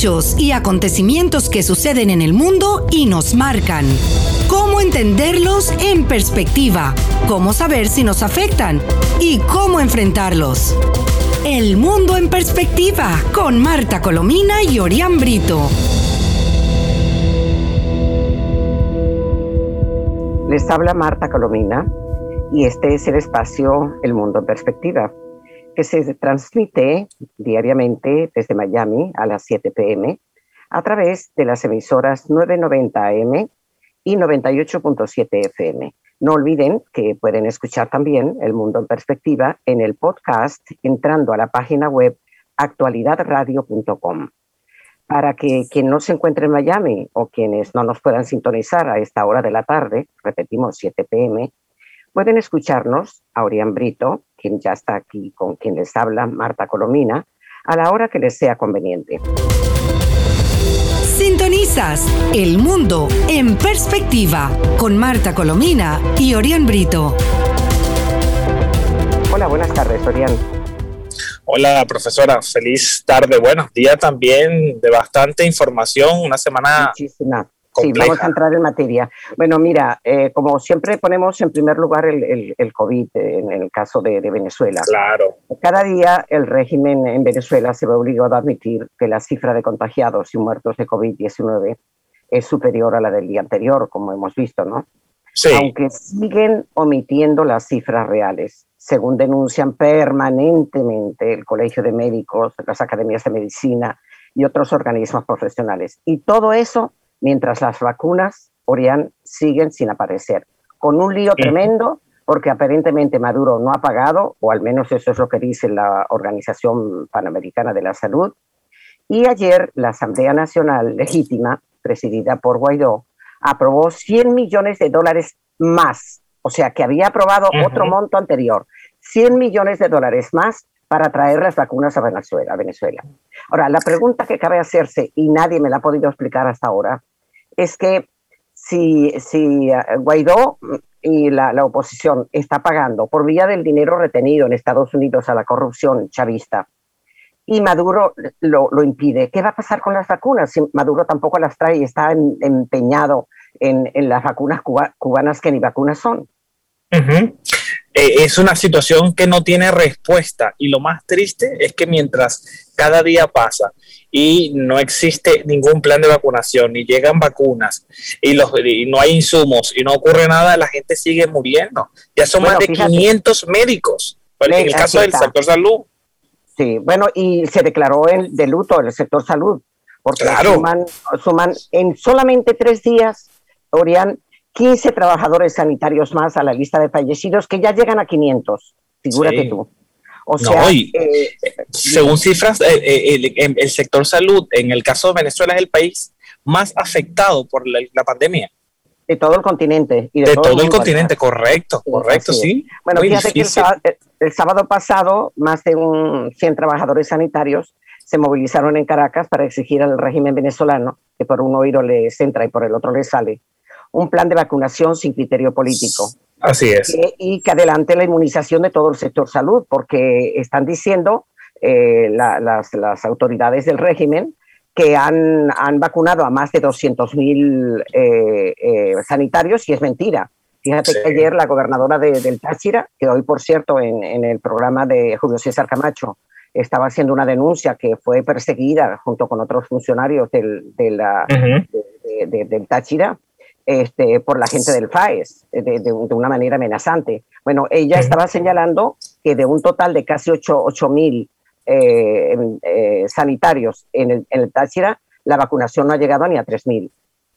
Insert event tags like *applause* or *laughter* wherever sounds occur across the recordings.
hechos y acontecimientos que suceden en el mundo y nos marcan. Cómo entenderlos en perspectiva, cómo saber si nos afectan y cómo enfrentarlos. El mundo en perspectiva con Marta Colomina y Orián Brito. Les habla Marta Colomina y este es el espacio El Mundo en Perspectiva, que se transmite diariamente desde Miami a las 7 pm a través de las emisoras 990 AM y 98.7 FM. No olviden que pueden escuchar también El Mundo en Perspectiva en el podcast entrando a la página web actualidadradio.com para que quien no se encuentre en Miami o quienes no nos puedan sintonizar a esta hora de la tarde, repetimos 7 pm, pueden escucharnos a Orián Brito, quien ya está aquí con quien les habla, Marta Colomina, a la hora que les sea conveniente. Sintonizas El Mundo en Perspectiva con Marta Colomina y Orián Brito. Hola, buenas tardes, Orián. Hola, profesora. Feliz tarde. Buenos días también de bastante información. Una semana. Muchísima. Sí, vamos a entrar en materia. Bueno, mira, eh, como siempre ponemos en primer lugar el, el, COVID en, el caso de, de, Venezuela. Claro. Cada día el régimen en Venezuela se ve obligado a admitir que la cifra de contagiados y muertos de COVID-19 es superior a la del día anterior, como hemos visto, ¿no? Sí. Aunque siguen omitiendo las cifras reales según denuncian permanentemente el Colegio de Médicos, las academias de medicina y otros organismos profesionales. Y todo eso mientras las vacunas, Orián, siguen sin aparecer, con un lío tremendo porque aparentemente Maduro no ha pagado, o al menos eso es lo que dice la Organización Panamericana de la Salud. Y ayer la Asamblea Nacional Legítima, presidida por Guaidó, aprobó 100 millones de dólares más o sea que había aprobado otro monto anterior, 100 millones de dólares más para traer las vacunas a Venezuela, Venezuela. Ahora, la pregunta que cabe hacerse, y nadie me la ha podido explicar hasta ahora, es que si, si eh, Guaidó y la, la, oposición está pagando por vía del dinero retenido en Estados Unidos a la corrupción chavista y Maduro lo, lo impide, ¿qué va a pasar con las vacunas si Maduro tampoco las trae y está empeñado en, en las vacunas cuba, cubanas que ni vacunas son. Uh. Eh, es una situación que no tiene respuesta y lo más triste es que mientras cada día pasa y no existe ningún plan de vacunación, ni llegan vacunas y, los, y no hay insumos y no ocurre nada, la gente sigue muriendo. Ya son bueno, más de fíjate, 500 médicos en el caso del sector salud. Sí, bueno, y se declaró el de luto el sector salud, porque claro. suman, suman en solamente tres días Orián, 15 trabajadores sanitarios más a la lista de fallecidos que ya llegan a 500. Figúrate sí. tú. O sea, no, y, eh, según cifras, eh, el, el, sector salud, en el caso de Venezuela, es el país más afectado por la, la pandemia. De todo el continente. Y de, de todo, todo, el, correcto, correcto, correcto, sí. Bueno, Muy fíjate difícil. que el, el, sábado pasado, más de un 100 trabajadores sanitarios se movilizaron en Caracas para exigir al régimen venezolano, que por un oído les entra y por el otro les sale, un plan de vacunación sin criterio político. Así es. Que, y que adelante la inmunización de todo el sector salud, porque están diciendo eh, la, las, las, autoridades del régimen que han, han, vacunado a más de 200 mil eh, eh, sanitarios y es mentira. Fíjate sí. que ayer la gobernadora de, del Táchira, que hoy, por cierto, en, en el programa de Julio César Camacho, estaba haciendo una denuncia que fue perseguida junto con otros funcionarios del, de la, uh -huh. de, de, del Táchira, este, por la gente del FAES de, de, de, una manera amenazante. Bueno, ella estaba señalando que de un total de casi 8 mil eh, eh, sanitarios en el, en el, Táchira, la vacunación no ha llegado ni a 3 mil.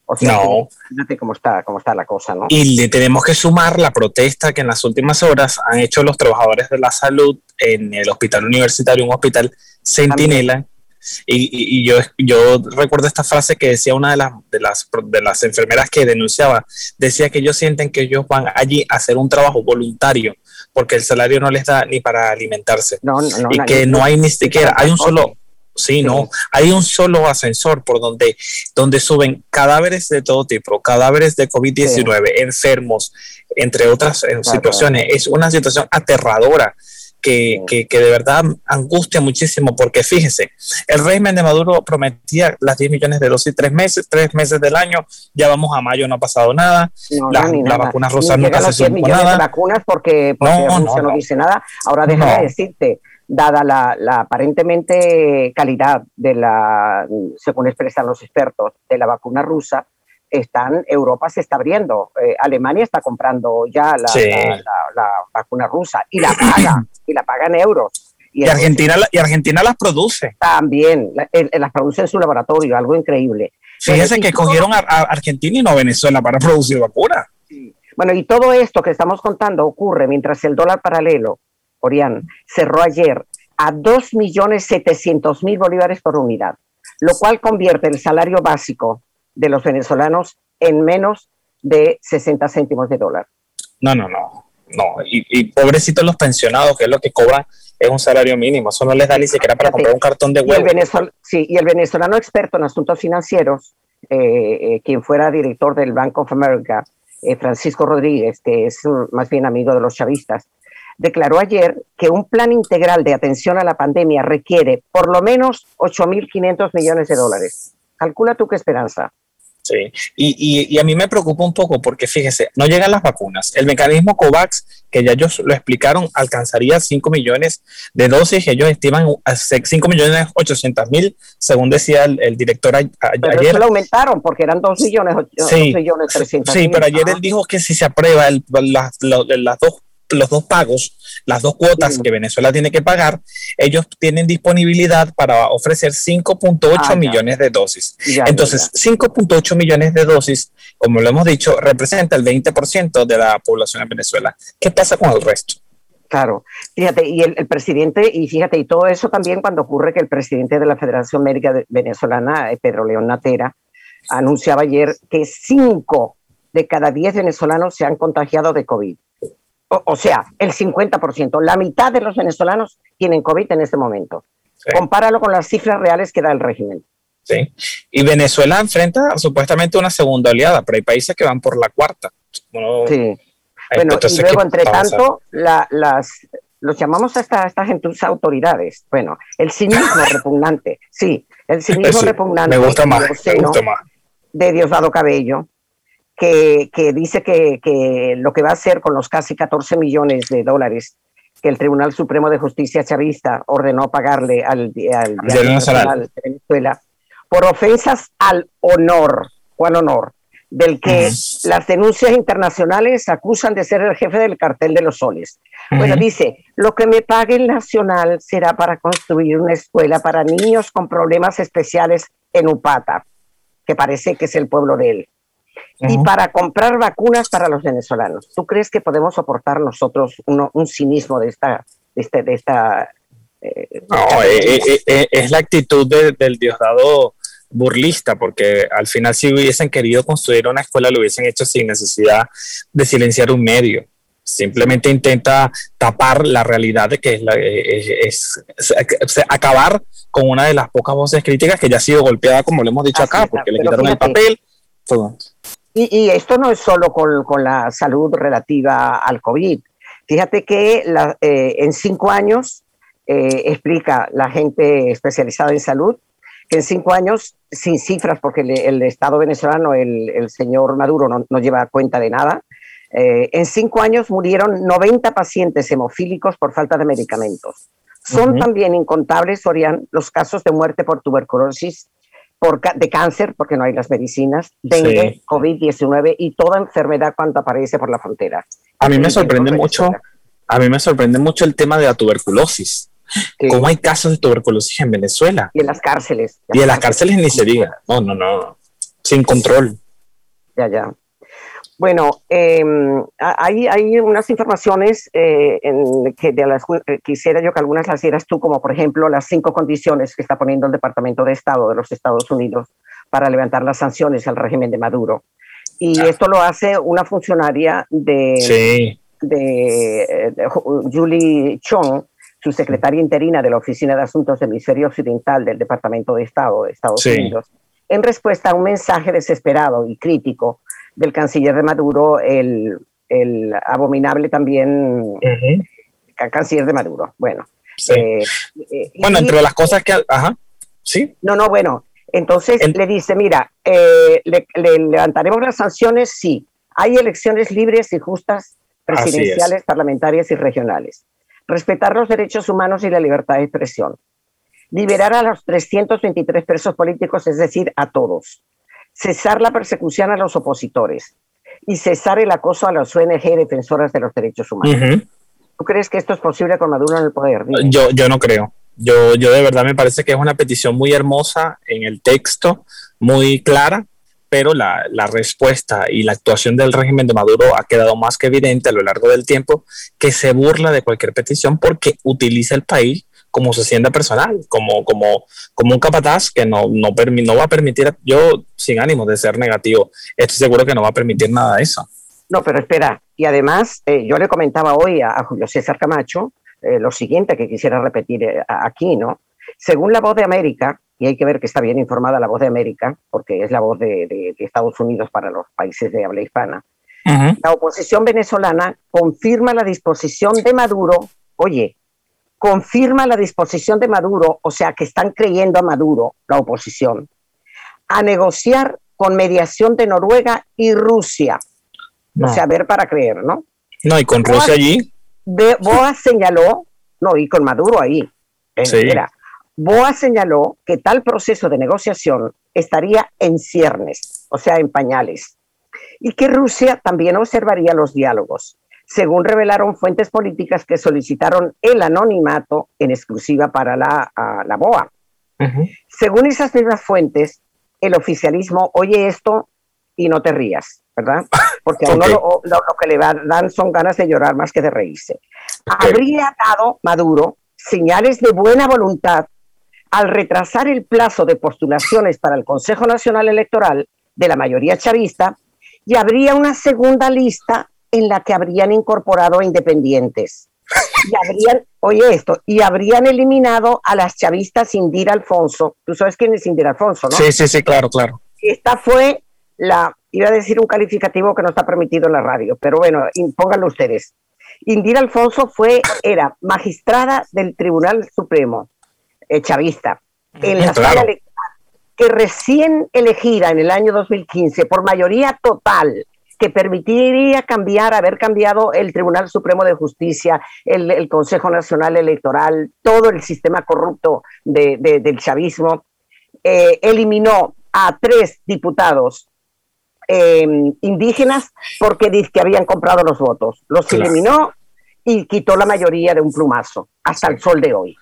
O sea, no. fíjate cómo está, cómo está la cosa, ¿no? Y le tenemos que sumar la protesta que en las últimas horas han hecho los trabajadores de la salud en el hospital universitario, un hospital centinela, y, y, y, yo, yo recuerdo esta frase que decía una de las, de, las, de las enfermeras que denunciaba, decía que ellos sienten que ellos van allí a hacer un trabajo voluntario porque el salario no les da ni para alimentarse. No, no, no, y que no hay ni siquiera, hay un solo, sí, sí, no, hay un solo ascensor por donde, donde suben cadáveres de todo tipo, cadáveres de COVID-19, sí. enfermos, entre otras claro, situaciones. Es una situación aterradora que, que, que, de verdad angustia muchísimo, porque fíjese, el régimen de Maduro prometía las 10 millones de dosis tres meses, tres meses del año, ya vamos a mayo, no ha pasado nada, la, la vacuna rusa no se millones de vacunas porque, porque no, Rusia no, dice nada. Ahora déjame decirte, dada la, la, aparentemente calidad de la, según expresan los expertos, de la vacuna rusa, están, Europa se está abriendo. Eh, Alemania está comprando ya la, la, vacuna rusa y la paga, *clears throat* y la paga en euros. Y, Argentina, y Argentina las produce. También, las produce en su laboratorio, algo increíble. Fíjense que cogieron a, Argentina y no a Venezuela para *laughs* producir vacuna. Bueno, y todo esto que estamos contando ocurre mientras el dólar paralelo, Orián, cerró ayer a 2.700.000 bolívares por unidad, lo cual convierte el salario básico de los venezolanos en menos de 60 céntimos de dólar. No, no, no. No, y, y pobrecitos los pensionados, que es lo que cobran, es un salario mínimo. Eso no les da ni siquiera para comprar un cartón de huevo. Y el, sí, y el venezolano experto en asuntos financieros, eh, eh, quien fuera director del Bank of America, eh, Francisco Rodríguez, que es más bien amigo de los chavistas, declaró ayer que un plan integral de atención a la pandemia requiere por lo menos 8.500 millones de dólares. Calcula tú qué esperanza. Sí, y, y, a mí me preocupa un poco porque fíjese, no llegan las vacunas. El mecanismo COVAX, que ya ellos lo explicaron, alcanzaría 5 millones de dosis. Ellos estiman 5 millones 800 mil, según decía el, director ayer. Pero eso lo aumentaron porque eran 2 millones, 8, sí, millones 300 Sí, pero ayer él dijo que si se aprueba el, las, las dos los dos pagos, las dos cuotas que Venezuela tiene que pagar, ellos tienen disponibilidad para ofrecer 5.8 ah, millones de dosis. Entonces, 5.8 millones de dosis, como lo hemos dicho, representa el 20% de la población en Venezuela. ¿Qué pasa con el resto? Claro, fíjate, y el, presidente, y fíjate, y todo eso también cuando ocurre que el presidente de la Federación Médica Venezolana, eh, Pedro León Natera, anunciaba ayer que 5 de cada 10 venezolanos se han contagiado de COVID o, sea, el 50%, la mitad de los venezolanos tienen COVID en este momento. Compáralo con las cifras reales que da el régimen. Sí, y Venezuela enfrenta supuestamente una segunda oleada, pero hay países que van por la cuarta. sí. Bueno, y luego, entre tanto, las, los llamamos a esta, esta gentuza autoridades. Bueno, el cinismo *laughs* repugnante, sí, el cinismo repugnante. Gusta más, me gusta más. De Diosdado Cabello, que, dice que, lo que va a hacer con los casi 14 millones de dólares que el Tribunal Supremo de Justicia chavista ordenó pagarle al, al, Nacional de Venezuela por ofensas al honor, ¿cuál honor? Del que las denuncias internacionales acusan de ser el jefe del cartel de los soles. Bueno, dice, lo que me pague el Nacional será para construir una escuela para niños con problemas especiales en Upata, que parece que es el pueblo de él y para comprar vacunas para los venezolanos. ¿Tú crees que podemos soportar nosotros un cinismo de esta... De este, de esta eh, no, eh, eh, es la actitud del Diosdado burlista, porque al final si hubiesen querido construir una escuela lo hubiesen hecho sin necesidad de silenciar un medio. Simplemente intenta tapar la realidad de que es, acabar con una de las pocas voces críticas que ya ha sido golpeada, como lo hemos dicho acá, porque le quitaron el papel. Todo. Y, esto no es solo con, la salud relativa al COVID. Fíjate que eh, en cinco años, eh, explica la gente especializada en salud, que en cinco años, sin cifras, porque el, Estado venezolano, el, señor Maduro no, lleva cuenta de nada, eh, en cinco años murieron 90 pacientes hemofílicos por falta de medicamentos. Son también incontables, Orián, los casos de muerte por tuberculosis de cáncer, porque no hay las medicinas, dengue, COVID-19 y toda enfermedad cuando aparece por la frontera. A mí me sorprende mucho, a mí me sorprende mucho el tema de la tuberculosis. ¿Cómo hay casos de tuberculosis en Venezuela? Y en las cárceles. Y en las cárceles ni se diga. No, no, no. Sin control. Ya, ya. Bueno, em, hay, hay, unas informaciones eh, en que de las, eh, quisiera yo que algunas las dieras tú, como por ejemplo las cinco condiciones que está poniendo el Departamento de Estado de los Estados Unidos para levantar las sanciones al régimen de Maduro. Y ah. esto lo hace una funcionaria de, de, Julie Chong, su secretaria interina de la Oficina de Asuntos del Hemisferio Occidental del Departamento de Estado de Estados Unidos, en respuesta a un mensaje desesperado y crítico del canciller de Maduro, el, abominable también canciller de Maduro. Bueno. Eh, eh, bueno, entre las cosas que... Ajá, sí. No, no, bueno. Entonces le dice, mira, le, levantaremos las sanciones si hay elecciones libres y justas presidenciales, parlamentarias y regionales. Respetar los derechos humanos y la libertad de expresión. Liberar a los 323 presos políticos, es decir, a todos. Cesar la persecución a los opositores y cesar el acoso a las ONG defensoras de los derechos humanos. ¿Tú crees que esto es posible con Maduro en el poder? Yo, yo no creo. Yo, yo de verdad me parece que es una petición muy hermosa en el texto, muy clara, pero la, la, respuesta y la actuación del régimen de Maduro ha quedado más que evidente a lo largo del tiempo que se burla de cualquier petición porque utiliza el país como su hacienda personal, como, como, como un capataz que no, no, no va a permitir, yo sin ánimo de ser negativo, estoy seguro que no va a permitir nada de eso. No, pero espera, y además eh, yo le comentaba hoy a, Julio César Camacho eh, lo siguiente que quisiera repetir eh, aquí, ¿no? Según la voz de América, y hay que ver que está bien informada la voz de América, porque es la voz de, Estados Unidos para los países de habla hispana, la oposición venezolana confirma la disposición de Maduro, oye, confirma la disposición de Maduro, o sea, que están creyendo a Maduro, la oposición, a negociar con mediación de Noruega y Rusia. O sea, ver para creer, ¿no? No, y con Rusia allí. Boa señaló, no, y con Maduro ahí. Sí. Boa señaló que tal proceso de negociación estaría en ciernes, o sea, en pañales, y que Rusia también observaría los diálogos según revelaron fuentes políticas que solicitaron el anonimato en exclusiva para la, la BOA. Según esas mismas fuentes, el oficialismo oye esto y no te rías, ¿verdad? *laughs* Porque a uno lo, que le dan son ganas de llorar más que de reírse. Habría dado Maduro señales de buena voluntad al retrasar el plazo de postulaciones para el Consejo Nacional Electoral de la mayoría chavista y habría una segunda lista en la que habrían incorporado a independientes. Y habrían, oye esto, y habrían eliminado a las chavistas Indira Alfonso. Tú sabes quién es Indira Alfonso, ¿no? Sí, sí, sí, claro, claro. Esta fue la, iba a decir un calificativo que no está permitido en la radio, pero bueno, pónganlo ustedes. Indira Alfonso fue, era magistrada del Tribunal Supremo, eh, chavista, en la sala electoral, que recién elegida en el año 2015 por mayoría total que permitiría cambiar, haber cambiado el Tribunal Supremo de Justicia, el, Consejo Nacional Electoral, todo el sistema corrupto del chavismo, eh, eliminó a tres diputados em, indígenas porque dice que habían comprado los votos. Los eliminó y quitó la mayoría de un plumazo hasta el sol de hoy.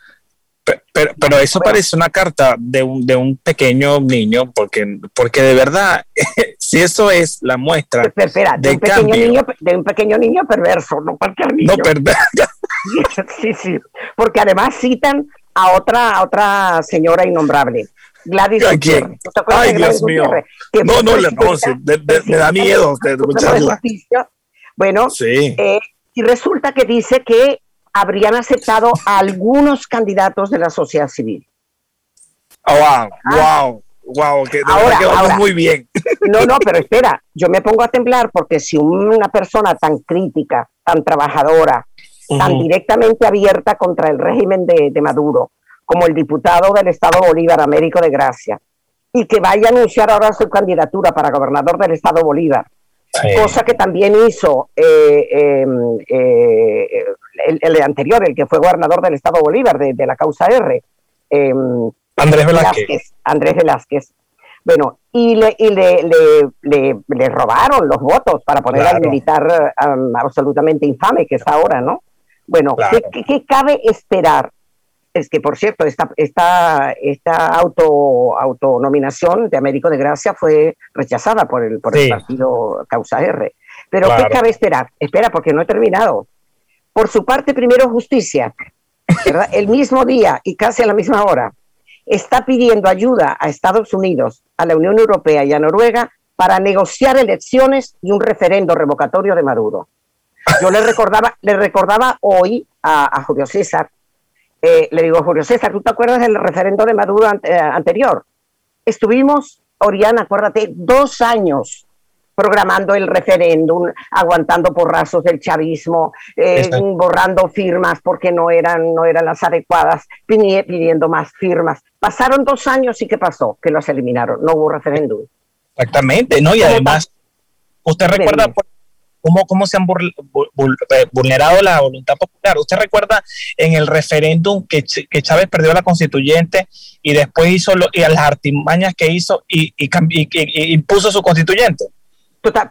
Pero, pero eso parece una carta de un, de un pequeño niño, porque, porque de verdad, *laughs* si eso es la muestra espera, de, un pequeño niño, de un pequeño niño perverso, no cualquier niño. No perverso. *laughs* sí, sí, porque además citan a otra, otra señora innombrable. Gladys ¿A quién? Ay, Dios mío. No, no, no, me da miedo de escucharla. Bueno, sí. Eh, y resulta que dice que habrían aceptado a algunos candidatos de la sociedad civil. Oh, wow, wow, wow, que ahora, muy bien. No, no, *laughs* pero espera, yo me pongo a temblar porque si una persona tan crítica, tan trabajadora, tan directamente abierta contra el régimen de, Maduro, como el diputado del Estado Bolívar, Américo de Gracia, y que vaya a anunciar ahora su candidatura para gobernador del Estado Bolívar, cosa que también hizo eh, em, eh, el, anterior, el que fue gobernador del Estado Bolívar, de, la causa R. Em, Andrés Velázquez. Andrés Velázquez. Bueno, y le, y le, le, le, robaron los votos para poner al militar absolutamente infame que está ahora, ¿no? Bueno, ¿qué, cabe esperar? Es que, por cierto, esta, esta, esta auto, autonominación de Américo de Gracia fue rechazada por el, por el partido Causa R. Pero ¿qué cabe esperar? Espera, porque no he terminado. Por su parte, primero justicia, el mismo día y casi a la misma hora, está pidiendo ayuda a Estados Unidos, a la Unión Europea y a Noruega para negociar elecciones y un referendo revocatorio de Maduro. Yo le recordaba, le recordaba hoy a, Julio César, eh, le digo, Julio César, ¿tú te acuerdas del referendo de Maduro eh, anterior? Estuvimos, Oriana, acuérdate, dos años programando el referéndum, aguantando porrazos del chavismo, eh, borrando firmas porque no eran, no eran las adecuadas, pidiendo más firmas. Pasaron dos años y ¿qué pasó? Que los eliminaron, no hubo referéndum. Exactamente, ¿no? Y además, ¿usted recuerda cómo, cómo se han eh, vulnerado la voluntad popular? ¿Usted recuerda en el referéndum que, que Chávez perdió la constituyente y después hizo lo, y las artimañas que hizo y, y, y impuso su constituyente?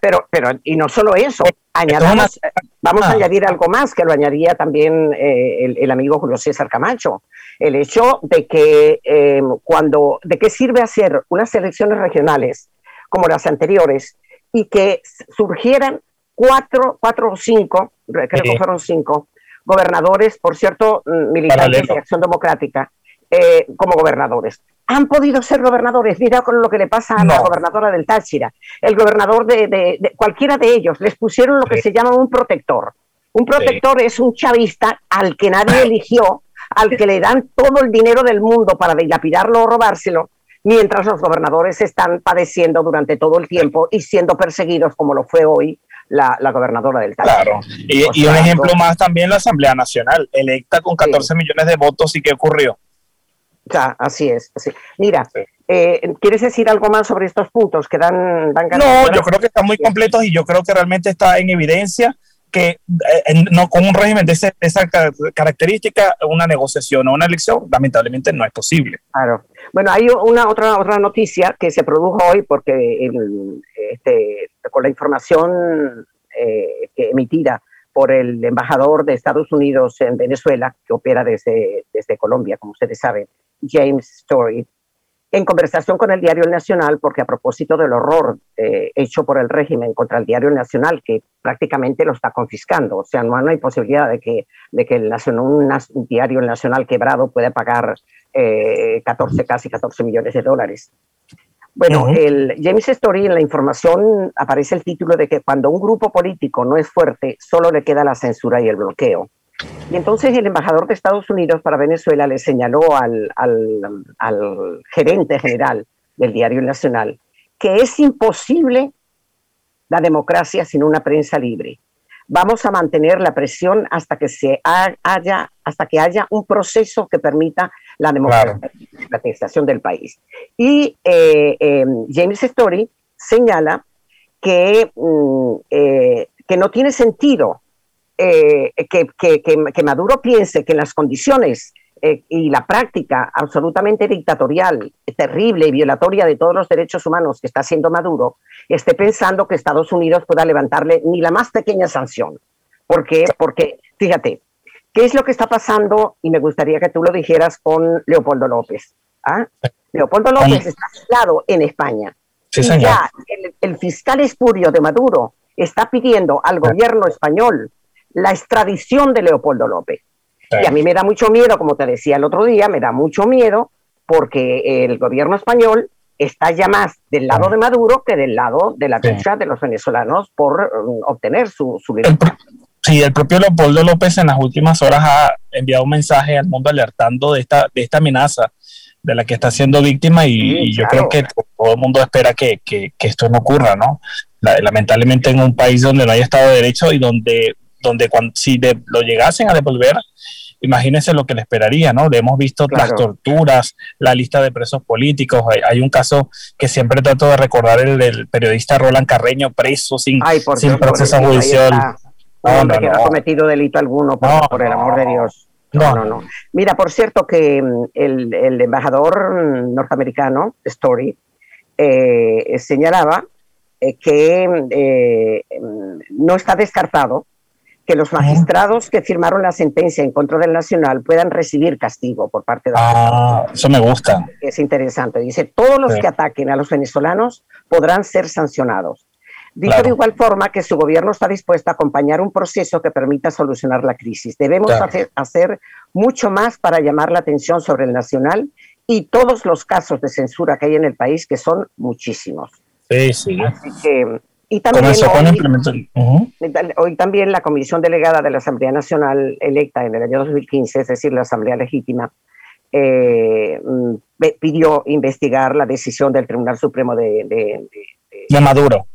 Pero, pero, y no solo eso, añadamos, eh, vamos a ah. añadir algo más que lo añadía también eh, el, amigo Julio César Camacho. El hecho de que em, cuando, de qué sirve hacer unas elecciones regionales como las anteriores y que surgieran cuatro, cuatro o cinco, creo que fueron cinco, gobernadores, por cierto, mm, militantes de Acción Democrática, eh, como gobernadores han podido ser gobernadores. Mira con lo que le pasa a la gobernadora del Táchira, el gobernador de, cualquiera de ellos. Les pusieron lo que se llama un protector. Un protector es un chavista al que nadie *laughs* eligió, al que le dan todo el dinero del mundo para dilapidarlo o robárselo, mientras los gobernadores están padeciendo durante todo el tiempo y siendo perseguidos como lo fue hoy la, gobernadora del Táchira. Claro, y, un ejemplo más también la Asamblea Nacional, electa con 14 millones de votos y qué ocurrió así es. Así. Mira, eh, ¿quieres decir algo más sobre estos puntos que dan, dan No, yo creo que están muy completos y yo creo que realmente está en evidencia que eh, no con un régimen de, esa característica, una negociación o una elección, lamentablemente no es posible. Claro. Bueno, hay una otra otra noticia que se produjo hoy porque este, con la información eh, emitida por el embajador de Estados Unidos en Venezuela, que opera desde, desde Colombia, como ustedes saben, James Story, en conversación con el Diario Nacional, porque a propósito del horror eh, hecho por el régimen contra el Diario Nacional, que prácticamente lo está confiscando, o sea, no, hay posibilidad de que, de que el nacional, un, Diario Nacional quebrado pueda pagar 14, eh, casi 14 millones de dólares. Bueno, el James Story en la información aparece el título de que cuando un grupo político no es fuerte, solo le queda la censura y el bloqueo. Y entonces el embajador de Estados Unidos para Venezuela le señaló al, gerente general del Diario Nacional que es imposible la democracia sin una prensa libre. Vamos a mantener la presión hasta que se haya, hasta que haya un proceso que permita la democratización del país. Y eh, eh, James Story señala que, mm, eh, que no tiene sentido eh, que, que, Maduro piense que en las condiciones eh, y la práctica absolutamente dictatorial, terrible y violatoria de todos los derechos humanos que está haciendo Maduro, esté pensando que Estados Unidos pueda levantarle ni la más pequeña sanción. ¿Por qué? Porque, fíjate, ¿qué es lo que está pasando? Y me gustaría que tú lo dijeras con Leopoldo López. ¿ah? Leopoldo López está aislado en España. y ya el, el fiscal espurio de Maduro está pidiendo al gobierno español la extradición de Leopoldo López. Y a mí me da mucho miedo, como te decía el otro día, me da mucho miedo porque el gobierno español está ya más del lado de Maduro que del lado de la lucha de los venezolanos por um, obtener su, su libertad. Sí, el propio Leopoldo López en las últimas horas ha enviado un mensaje al mundo alertando de esta, de esta amenaza de la que está siendo víctima y, yo creo que todo el mundo espera que, que, esto no ocurra, ¿no? lamentablemente en un país donde no hay Estado de Derecho y donde donde cuando, si lo llegasen a devolver, imagínense lo que le esperaría, ¿no? Hemos visto las torturas, la lista de presos políticos. Hay, un caso que siempre trato de recordar, el del periodista Roland Carreño, preso sin, sin proceso judicial. No, no, que no, ha cometido delito alguno, por, el amor de Dios. No, no, no. Mira, por cierto que mm, el, el embajador norteamericano, Story, eh, señalaba eh, que eh, mm, no está descartado que los magistrados que firmaron la sentencia en contra del Nacional puedan recibir castigo por parte de Ah, eso me gusta. Es interesante. Dice, todos los que ataquen a los venezolanos podrán ser sancionados. Dice de igual forma que su gobierno está dispuesto a acompañar un proceso que permita solucionar la crisis. Debemos hacer, hacer, mucho más para llamar la atención sobre el Nacional y todos los casos de censura que hay en el país, que son muchísimos. Sí, sí. Así que y también hoy, también la comisión delegada de la Asamblea Nacional electa en el año 2015, es decir, la Asamblea Legítima, eh, mm, pidió investigar la decisión del Tribunal Supremo de, de, Maduro.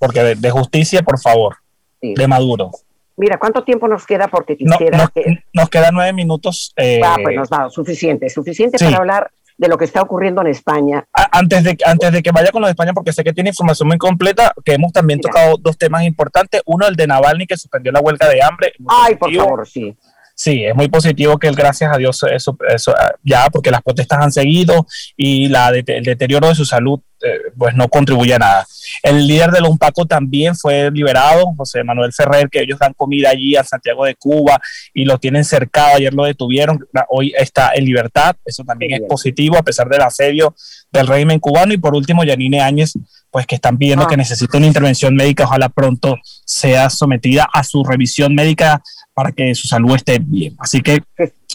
porque de, justicia, por favor, de Maduro. Mira, ¿cuánto tiempo nos queda? Porque quisiera que... Nos quedan nueve minutos. Eh, ah, pues nos da suficiente, suficiente para hablar de lo que está ocurriendo en España. Antes de, antes de que vaya con lo de España, porque sé que tiene información muy completa, que hemos también tocado dos temas importantes. Uno, el de Navalny, que suspendió la huelga de hambre. Ay, por favor, sí. Sí, es muy positivo que él, gracias a Dios, eso, eso ya, porque las protestas han seguido y la, el deterioro de su salud, eh, pues no contribuye a nada. El líder de los UNPACO también fue liberado, José Manuel Ferrer, que ellos dan comida allí a Santiago de Cuba y lo tienen cercado, ayer lo detuvieron, hoy está en libertad, eso también es positivo a pesar del asedio del régimen cubano. Y por último, Yanine Áñez, pues que están pidiendo ah. que necesita una intervención médica, ojalá pronto sea sometida a su revisión médica para que su salud esté bien. Así que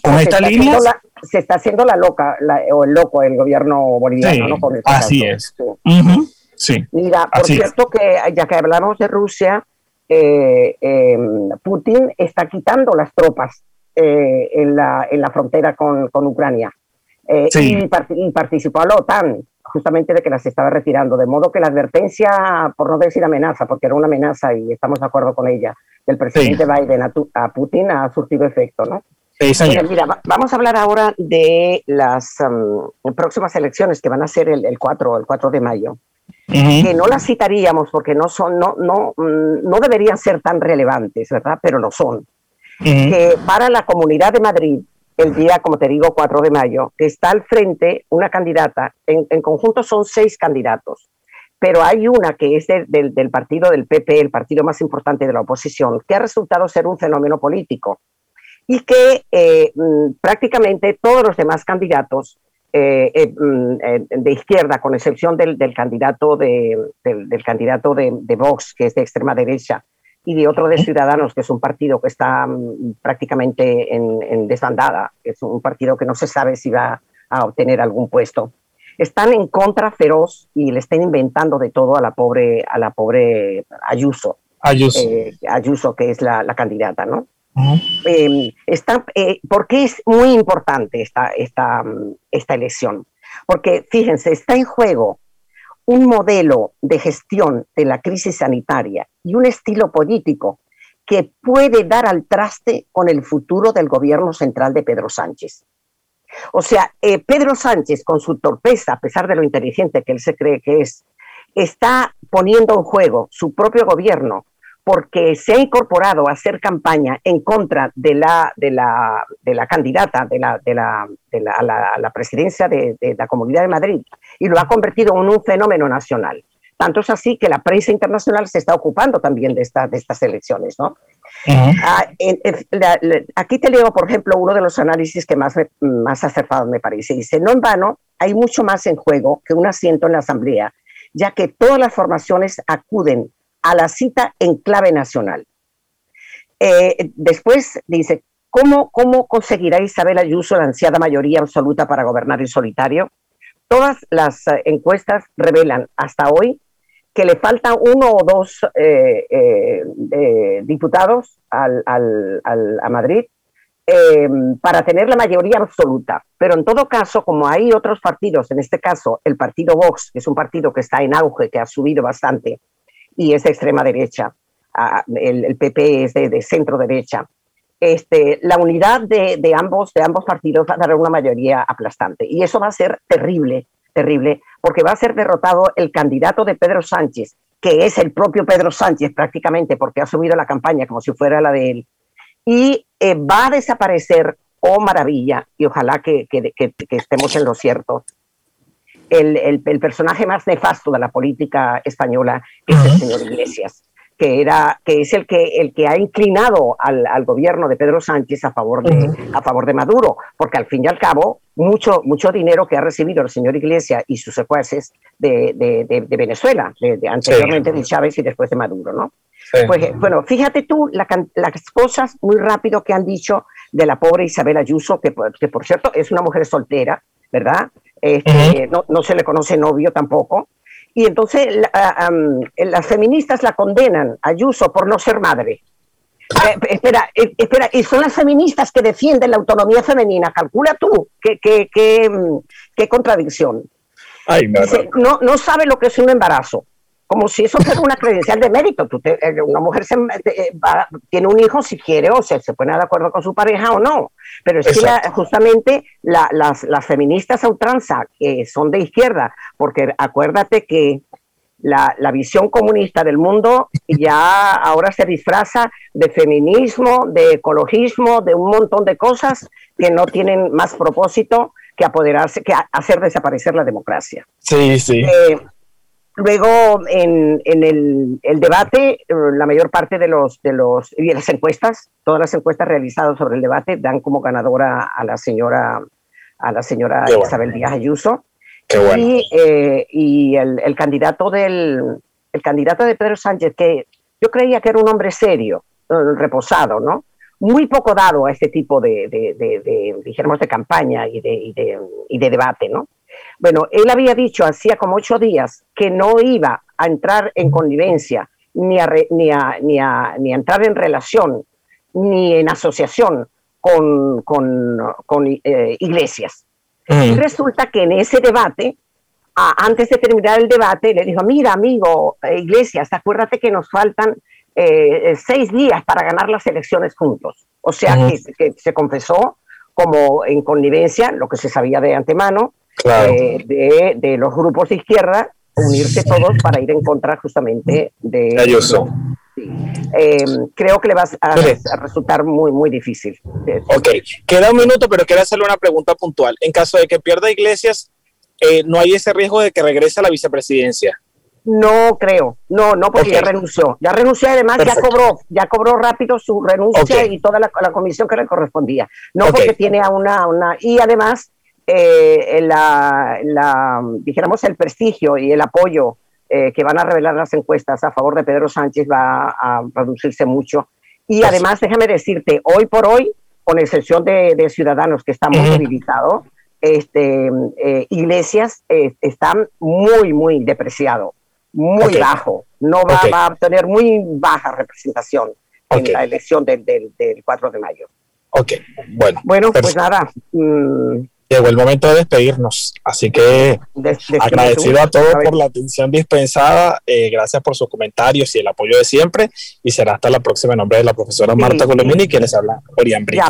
con esta línea... Se está haciendo la loca, o el loco el gobierno boliviano, ¿no? Este así es. Sí. Mira, por cierto que ya que hablamos de Rusia, eh, em, Putin está quitando las tropas eh, en, la, en la frontera con, con Ucrania. Eh, y, y, participó a la OTAN justamente de que las estaba retirando, de modo que la advertencia, por no decir amenaza, porque era una amenaza y estamos de acuerdo con ella, del presidente Biden a, Putin ha surtido efecto, ¿no? mira, vamos a hablar ahora de las um, próximas elecciones que van a ser el, 4, el 4 de mayo. que no las citaríamos porque no son, no, no, mm, no deberían ser tan relevantes, ¿verdad? Pero lo son. Que para la Comunidad de Madrid el día, como te digo, 4 de mayo, que está al frente una candidata, en, conjunto son seis candidatos, pero hay una que es del, partido del PP, el partido más importante de la oposición, que ha resultado ser un fenómeno político y que eh, mm, prácticamente todos los demás candidatos eh, eh, mm, de izquierda, con excepción del, del candidato, de Vox, que es de extrema derecha, y de otro de Ciudadanos, que es un partido que está mm, prácticamente en, desbandada, es un partido que no se sabe si va a obtener algún puesto. Están en contra feroz y le están inventando de todo a la pobre, a la pobre Ayuso. Ayuso. Eh, Ayuso, que es la, candidata, ¿no? Em, está, eh, ¿Por qué es muy importante esta, esta, mm, esta elección? Porque, fíjense, está en juego un modelo de gestión de la crisis sanitaria y un estilo político que puede dar al traste con el futuro del gobierno central de Pedro Sánchez. O sea, eh, Pedro Sánchez, con su torpeza, a pesar de lo inteligente que él se cree que es, está poniendo en juego su propio gobierno porque se ha incorporado a hacer campaña en contra de la, de la, de la candidata de la, de la, de la, la presidencia de, de, la Comunidad de Madrid y lo ha convertido en un fenómeno nacional. Tanto es así que la prensa internacional se está ocupando también de, esta, de estas elecciones. ¿no? Ah, aquí te leo, por ejemplo, uno de los análisis que más, más acertado me parece. Dice, no en vano, hay mucho más en juego que un asiento en la Asamblea, ya que todas las formaciones acuden a la cita en clave nacional. Eh, después dice, ¿cómo, ¿cómo conseguirá Isabel Ayuso la ansiada mayoría absoluta para gobernar en solitario? Todas las eh, encuestas revelan hasta hoy que le faltan uno o dos eh, diputados al, al, a Madrid para tener la mayoría absoluta. Pero en todo caso, como hay otros partidos, en este caso el partido Vox, que es un partido que está en auge, que ha subido bastante, y es de extrema derecha. el, PP es de, centro derecha. Este, la unidad de, ambos, de ambos partidos va a dar una mayoría aplastante. Y eso va a ser terrible, terrible, porque va a ser derrotado el candidato de Pedro Sánchez, que es el propio Pedro Sánchez prácticamente, porque ha subido la campaña como si fuera la de él. Y eh, va a desaparecer, oh maravilla, y ojalá que estemos en lo cierto, el, el, personaje más nefasto de la política española, que es el señor Iglesias, que, era, que es el que, el que ha inclinado al, al gobierno de Pedro Sánchez a favor de, a favor de Maduro, porque al fin y al cabo, mucho, mucho dinero que ha recibido el señor Iglesias y sus secuaces de, de, de, Venezuela, anteriormente de Chávez y después de Maduro, ¿no? Pues eh, bueno, fíjate tú la, las cosas muy rápido que han dicho de la pobre Isabel Ayuso, que, que por cierto es una mujer soltera, ¿verdad? Este, no, se le conoce novio tampoco. Y entonces las feministas la condenan a Ayuso por no ser madre. Eh, espera, eh, espera, y son las feministas que defienden la autonomía femenina. Calcula tú qué, qué, qué, mm, qué contradicción. no, no, sabe lo que es un embarazo. Como si eso fuera una credencial de mérito. Eh, una mujer se, eh, tiene un hijo si quiere o se, se pone de acuerdo con su pareja o no. Pero es que justamente las, las, feministas a ultranza, que son de izquierda, porque acuérdate que la, la, visión comunista del mundo ya ahora se disfraza de feminismo, de ecologismo, de un montón de cosas que no tienen más propósito que apoderarse, que hacer desaparecer la democracia. Sí, sí. Eh, Luego, en, el, debate, eh, la mayor parte de los, de los y las encuestas, todas las encuestas realizadas sobre el debate dan como ganadora a la señora, a la señora Isabel Díaz Ayuso. Y, eh, y el, candidato del, el candidato de Pedro Sánchez, que yo creía que era un hombre serio, eh, reposado, ¿no? Muy poco dado a este tipo de, de, de, dijéramos, de campaña y de, y de, y de debate, ¿no? Bueno, él había dicho hacía como ocho días que no iba a entrar en connivencia, ni a, ni a, ni a, ni a entrar en relación, ni en asociación con, con, con eh, iglesias. Y resulta que en ese debate, antes de terminar el debate, le dijo, mira amigo, eh, iglesias, acuérdate que nos faltan eh, seis días para ganar las elecciones juntos. O sea que, que, se confesó como en connivencia, lo que se sabía de antemano, eh, de, los grupos de izquierda unirse todos para ir en contra justamente de Ayuso. Eh, creo que le va a, resultar muy, muy difícil. Ok, queda un minuto, pero quiero hacerle una pregunta puntual. En caso de que pierda Iglesias, eh, ¿no hay ese riesgo de que regrese a la vicepresidencia? No creo, no, no, porque ya renunció. Ya renunció, además ya cobró, ya cobró rápido su renuncia y toda la, comisión que le correspondía. No porque tiene a una, una, y además eh, la, dijéramos, el prestigio y el apoyo eh, que van a revelar las encuestas a favor de Pedro Sánchez va a reducirse mucho. Y además, déjame decirte, hoy por hoy, con excepción de, Ciudadanos que está muy debilitado, este, eh, Iglesias está muy, muy depreciado, muy bajo. No va, va, a tener muy baja representación en la elección del, del, 4 de mayo. Ok, bueno. Bueno, pues nada. Mm, llegó el momento de despedirnos. Así que agradecido a todos por la atención dispensada. Eh, gracias por sus comentarios y el apoyo de siempre. Y será hasta la próxima en nombre de la profesora Marta Colomini, quien les habla Orián Brito.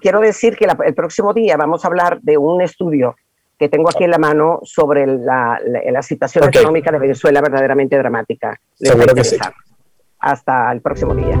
quiero decir que el próximo día vamos a hablar de un estudio que tengo aquí en la mano sobre la, situación económica de Venezuela verdaderamente dramática. Seguro que sí. Hasta el próximo día